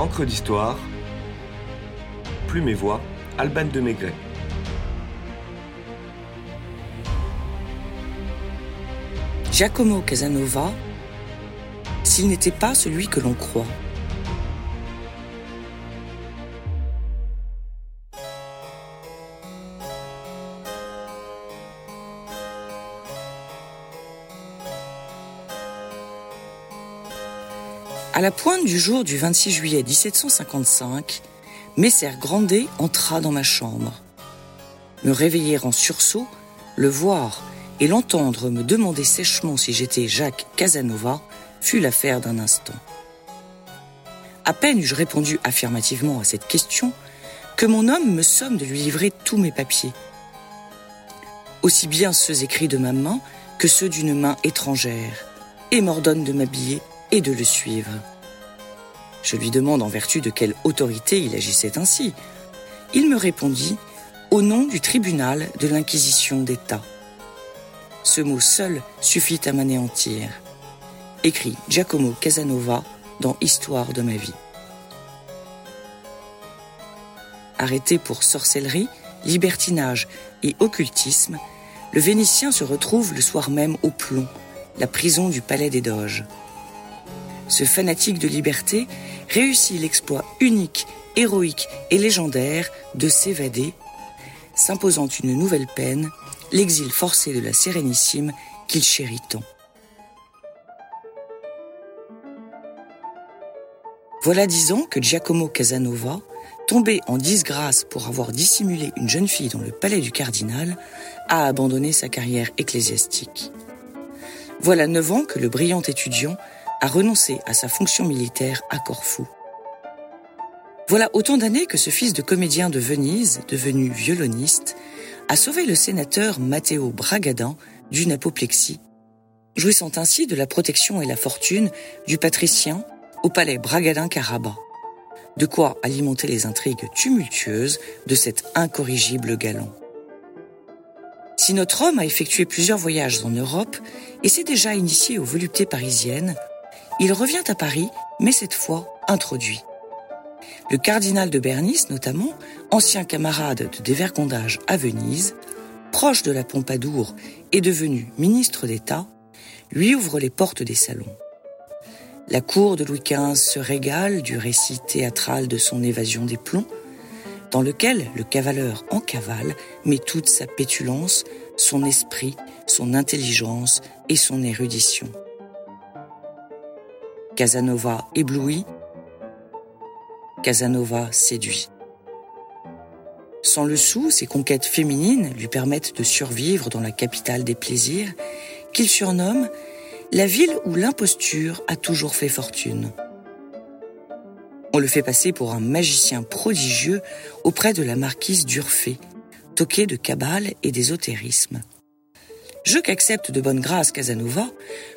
Encre d'histoire, Plume et Voix, Alban de Maigret. Giacomo Casanova, s'il n'était pas celui que l'on croit. À la pointe du jour du 26 juillet 1755, Messer Grandet entra dans ma chambre. Me réveiller en sursaut, le voir et l'entendre me demander sèchement si j'étais Jacques Casanova fut l'affaire d'un instant. À peine eus-je répondu affirmativement à cette question que mon homme me somme de lui livrer tous mes papiers. Aussi bien ceux écrits de ma main que ceux d'une main étrangère, et m'ordonne de m'habiller et de le suivre. Je lui demande en vertu de quelle autorité il agissait ainsi. Il me répondit au nom du tribunal de l'Inquisition d'État. Ce mot seul suffit à m'anéantir. Écrit Giacomo Casanova dans Histoire de ma vie. Arrêté pour sorcellerie, libertinage et occultisme, le Vénitien se retrouve le soir même au plomb, la prison du palais des Doges. Ce fanatique de liberté réussit l'exploit unique, héroïque et légendaire de s'évader, s'imposant une nouvelle peine, l'exil forcé de la Sérénissime qu'il chérit tant. Voilà dix ans que Giacomo Casanova, tombé en disgrâce pour avoir dissimulé une jeune fille dans le palais du cardinal, a abandonné sa carrière ecclésiastique. Voilà neuf ans que le brillant étudiant a renoncé à sa fonction militaire à Corfou. Voilà autant d'années que ce fils de comédien de Venise, devenu violoniste, a sauvé le sénateur Matteo Bragadin d'une apoplexie, jouissant ainsi de la protection et la fortune du patricien au palais Bragadin-Caraba. De quoi alimenter les intrigues tumultueuses de cet incorrigible galant. Si notre homme a effectué plusieurs voyages en Europe et s'est déjà initié aux voluptés parisiennes, il revient à Paris, mais cette fois introduit. Le cardinal de Bernice, notamment, ancien camarade de dévergondage à Venise, proche de la Pompadour et devenu ministre d'État, lui ouvre les portes des salons. La cour de Louis XV se régale du récit théâtral de son évasion des plombs, dans lequel le cavaleur en cavale met toute sa pétulance, son esprit, son intelligence et son érudition. Casanova ébloui, Casanova séduit. Sans le sou, ses conquêtes féminines lui permettent de survivre dans la capitale des plaisirs, qu'il surnomme la ville où l'imposture a toujours fait fortune. On le fait passer pour un magicien prodigieux auprès de la marquise d'Urfé, toquée de cabale et d'ésotérisme. Je qu'accepte de bonne grâce Casanova,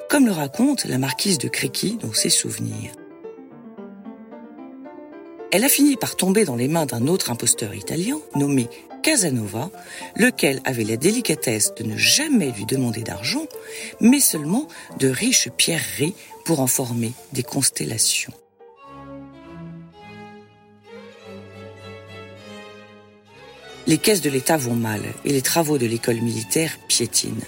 comme le raconte la marquise de Créqui dans ses souvenirs. Elle a fini par tomber dans les mains d'un autre imposteur italien nommé Casanova, lequel avait la délicatesse de ne jamais lui demander d'argent, mais seulement de riches pierreries pour en former des constellations. Les caisses de l'État vont mal et les travaux de l'école militaire piétinent.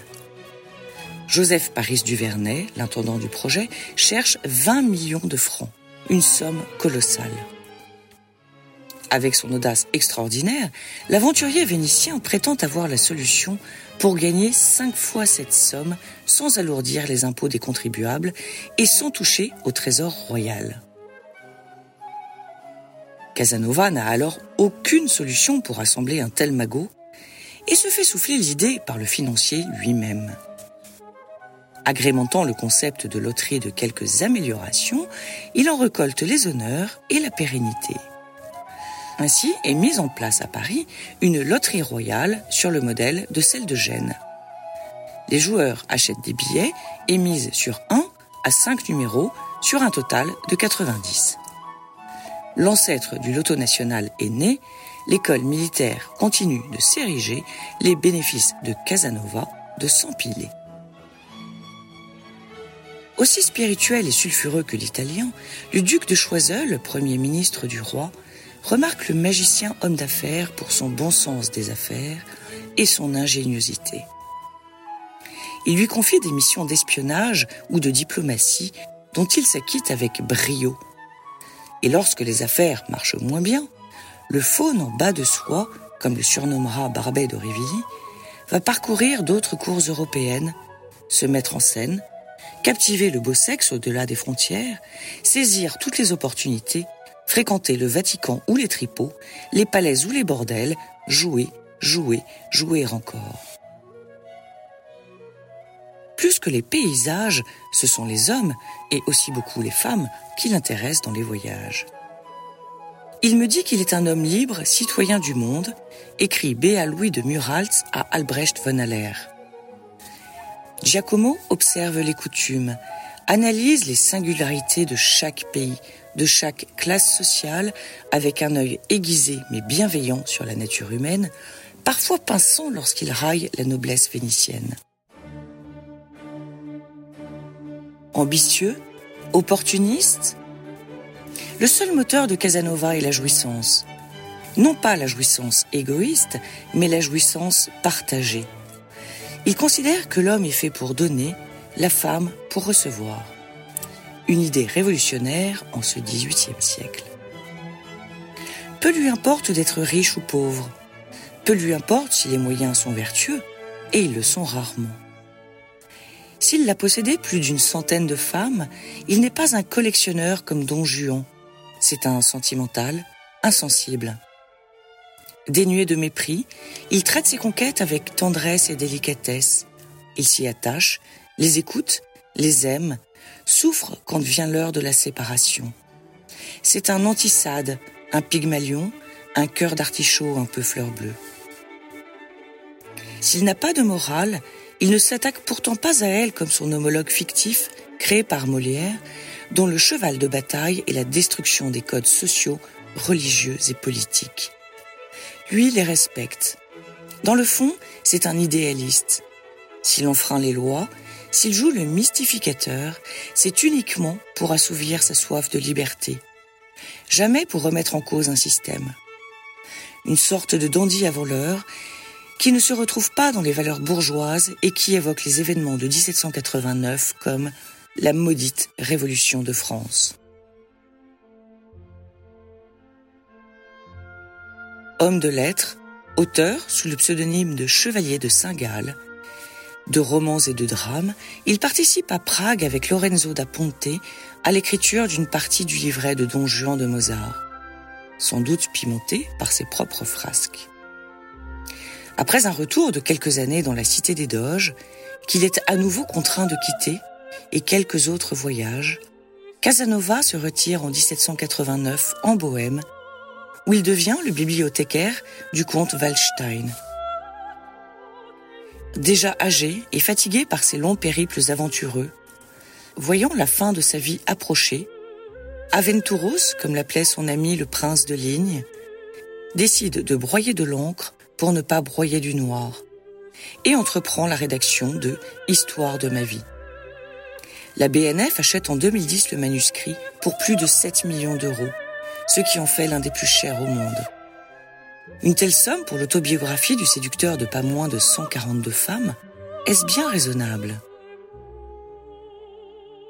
Joseph Paris Duvernay, l'intendant du projet, cherche 20 millions de francs, une somme colossale. Avec son audace extraordinaire, l'aventurier vénitien prétend avoir la solution pour gagner cinq fois cette somme sans alourdir les impôts des contribuables et sans toucher au trésor royal. Casanova n'a alors aucune solution pour assembler un tel magot et se fait souffler l'idée par le financier lui-même. Agrémentant le concept de loterie de quelques améliorations, il en récolte les honneurs et la pérennité. Ainsi est mise en place à Paris une loterie royale sur le modèle de celle de Gênes. Les joueurs achètent des billets et misent sur 1 à 5 numéros sur un total de 90. L'ancêtre du loto national est né, l'école militaire continue de s'ériger, les bénéfices de Casanova de s'empiler. Aussi spirituel et sulfureux que l'italien, le duc de Choiseul, premier ministre du roi, remarque le magicien homme d'affaires pour son bon sens des affaires et son ingéniosité. Il lui confie des missions d'espionnage ou de diplomatie dont il s'acquitte avec brio. Et lorsque les affaires marchent moins bien, le faune en bas de soie, comme le surnommera Barbet d'Aurevilly, va parcourir d'autres cours européennes, se mettre en scène, captiver le beau sexe au-delà des frontières, saisir toutes les opportunités, fréquenter le Vatican ou les tripots, les palais ou les bordels, jouer, jouer, jouer encore. Plus que les paysages, ce sont les hommes, et aussi beaucoup les femmes, qui l'intéressent dans les voyages. Il me dit qu'il est un homme libre, citoyen du monde, écrit Béa Louis de Murals à Albrecht von Haller. Giacomo observe les coutumes, analyse les singularités de chaque pays, de chaque classe sociale, avec un œil aiguisé mais bienveillant sur la nature humaine, parfois pinçant lorsqu'il raille la noblesse vénitienne. Ambitieux, opportuniste, le seul moteur de Casanova est la jouissance. Non pas la jouissance égoïste, mais la jouissance partagée. Il considère que l'homme est fait pour donner, la femme pour recevoir. Une idée révolutionnaire en ce XVIIIe siècle. Peu lui importe d'être riche ou pauvre. Peu lui importe si les moyens sont vertueux, et ils le sont rarement. S'il a possédé plus d'une centaine de femmes, il n'est pas un collectionneur comme Don Juan. C'est un sentimental, insensible. Dénué de mépris, il traite ses conquêtes avec tendresse et délicatesse. Il s'y attache, les écoute, les aime, souffre quand vient l'heure de la séparation. C'est un antisade, un pygmalion, un cœur d'artichaut un peu fleur bleue. S'il n'a pas de morale, il ne s'attaque pourtant pas à elle comme son homologue fictif, créé par Molière, dont le cheval de bataille est la destruction des codes sociaux, religieux et politiques. Lui les respecte. Dans le fond, c'est un idéaliste. S'il enfreint les lois, s'il joue le mystificateur, c'est uniquement pour assouvir sa soif de liberté. Jamais pour remettre en cause un système. Une sorte de dandy à voleur qui ne se retrouve pas dans les valeurs bourgeoises et qui évoque les événements de 1789 comme la maudite Révolution de France. Homme de lettres, auteur sous le pseudonyme de Chevalier de Saint-Gall, de romans et de drames, il participe à Prague avec Lorenzo da Ponte à l'écriture d'une partie du livret de Don Juan de Mozart, sans doute pimenté par ses propres frasques. Après un retour de quelques années dans la cité des Doges, qu'il est à nouveau contraint de quitter, et quelques autres voyages, Casanova se retire en 1789 en Bohême, où il devient le bibliothécaire du comte Waldstein. Déjà âgé et fatigué par ses longs périples aventureux, voyant la fin de sa vie approcher, Aventuros, comme l'appelait son ami le prince de Ligne, décide de broyer de l'encre pour ne pas broyer du noir, et entreprend la rédaction de Histoire de ma vie. La BNF achète en 2010 le manuscrit pour plus de 7 millions d'euros, ce qui en fait l'un des plus chers au monde. Une telle somme pour l'autobiographie du séducteur de pas moins de 142 femmes, est-ce bien raisonnable?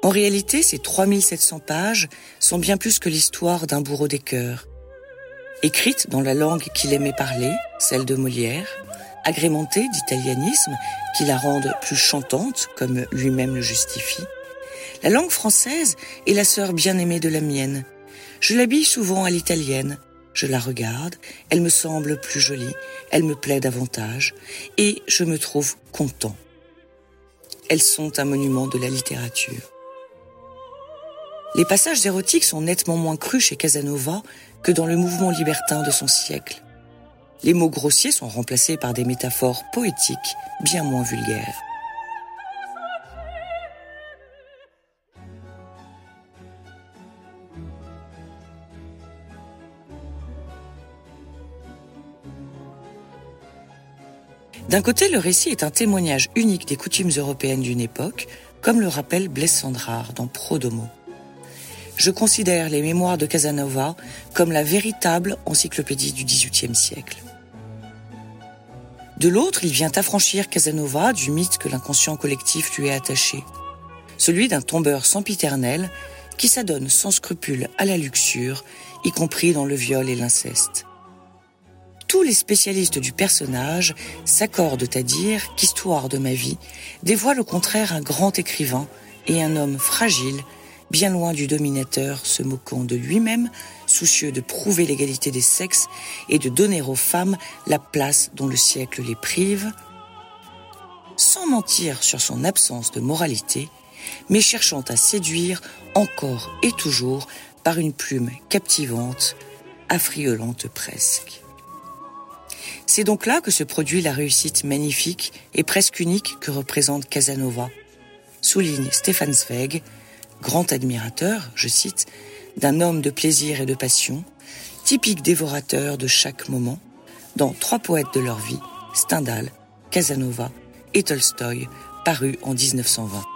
En réalité, ces 3700 pages sont bien plus que l'histoire d'un bourreau des cœurs, écrite dans la langue qu'il aimait parler, celle de Molière, agrémentée d'italianismes qui la rendent plus chantante, comme lui-même le justifie. La langue française est la sœur bien-aimée de la mienne. Je l'habille souvent à l'italienne. Je la regarde, elle me semble plus jolie, elle me plaît davantage, et je me trouve content. Elles sont un monument de la littérature. Les passages érotiques sont nettement moins crus chez Casanova que dans le mouvement libertin de son siècle. Les mots grossiers sont remplacés par des métaphores poétiques bien moins vulgaires. D'un côté, le récit est un témoignage unique des coutumes européennes d'une époque, comme le rappelle Blaise Sandrard dans Prodomo. Je considère les mémoires de Casanova comme la véritable encyclopédie du XVIIIe siècle. De l'autre, il vient affranchir Casanova du mythe que l'inconscient collectif lui est attaché, celui d'un tombeur sempiternel qui s'adonne sans scrupule à la luxure, y compris dans le viol et l'inceste. Tous les spécialistes du personnage s'accordent à dire qu'Histoire de ma vie dévoile au contraire un grand écrivain et un homme fragile, bien loin du dominateur, se moquant de lui-même, soucieux de prouver l'égalité des sexes et de donner aux femmes la place dont le siècle les prive, sans mentir sur son absence de moralité, mais cherchant à séduire encore et toujours par une plume captivante, affriolante presque. C'est donc là que se produit la réussite magnifique et presque unique que représente Casanova, souligne Stéphane Zweig, grand admirateur, je cite, d'un homme de plaisir et de passion, typique dévorateur de chaque moment, dans trois poètes de leur vie, Stendhal, Casanova et Tolstoï, parus en 1920.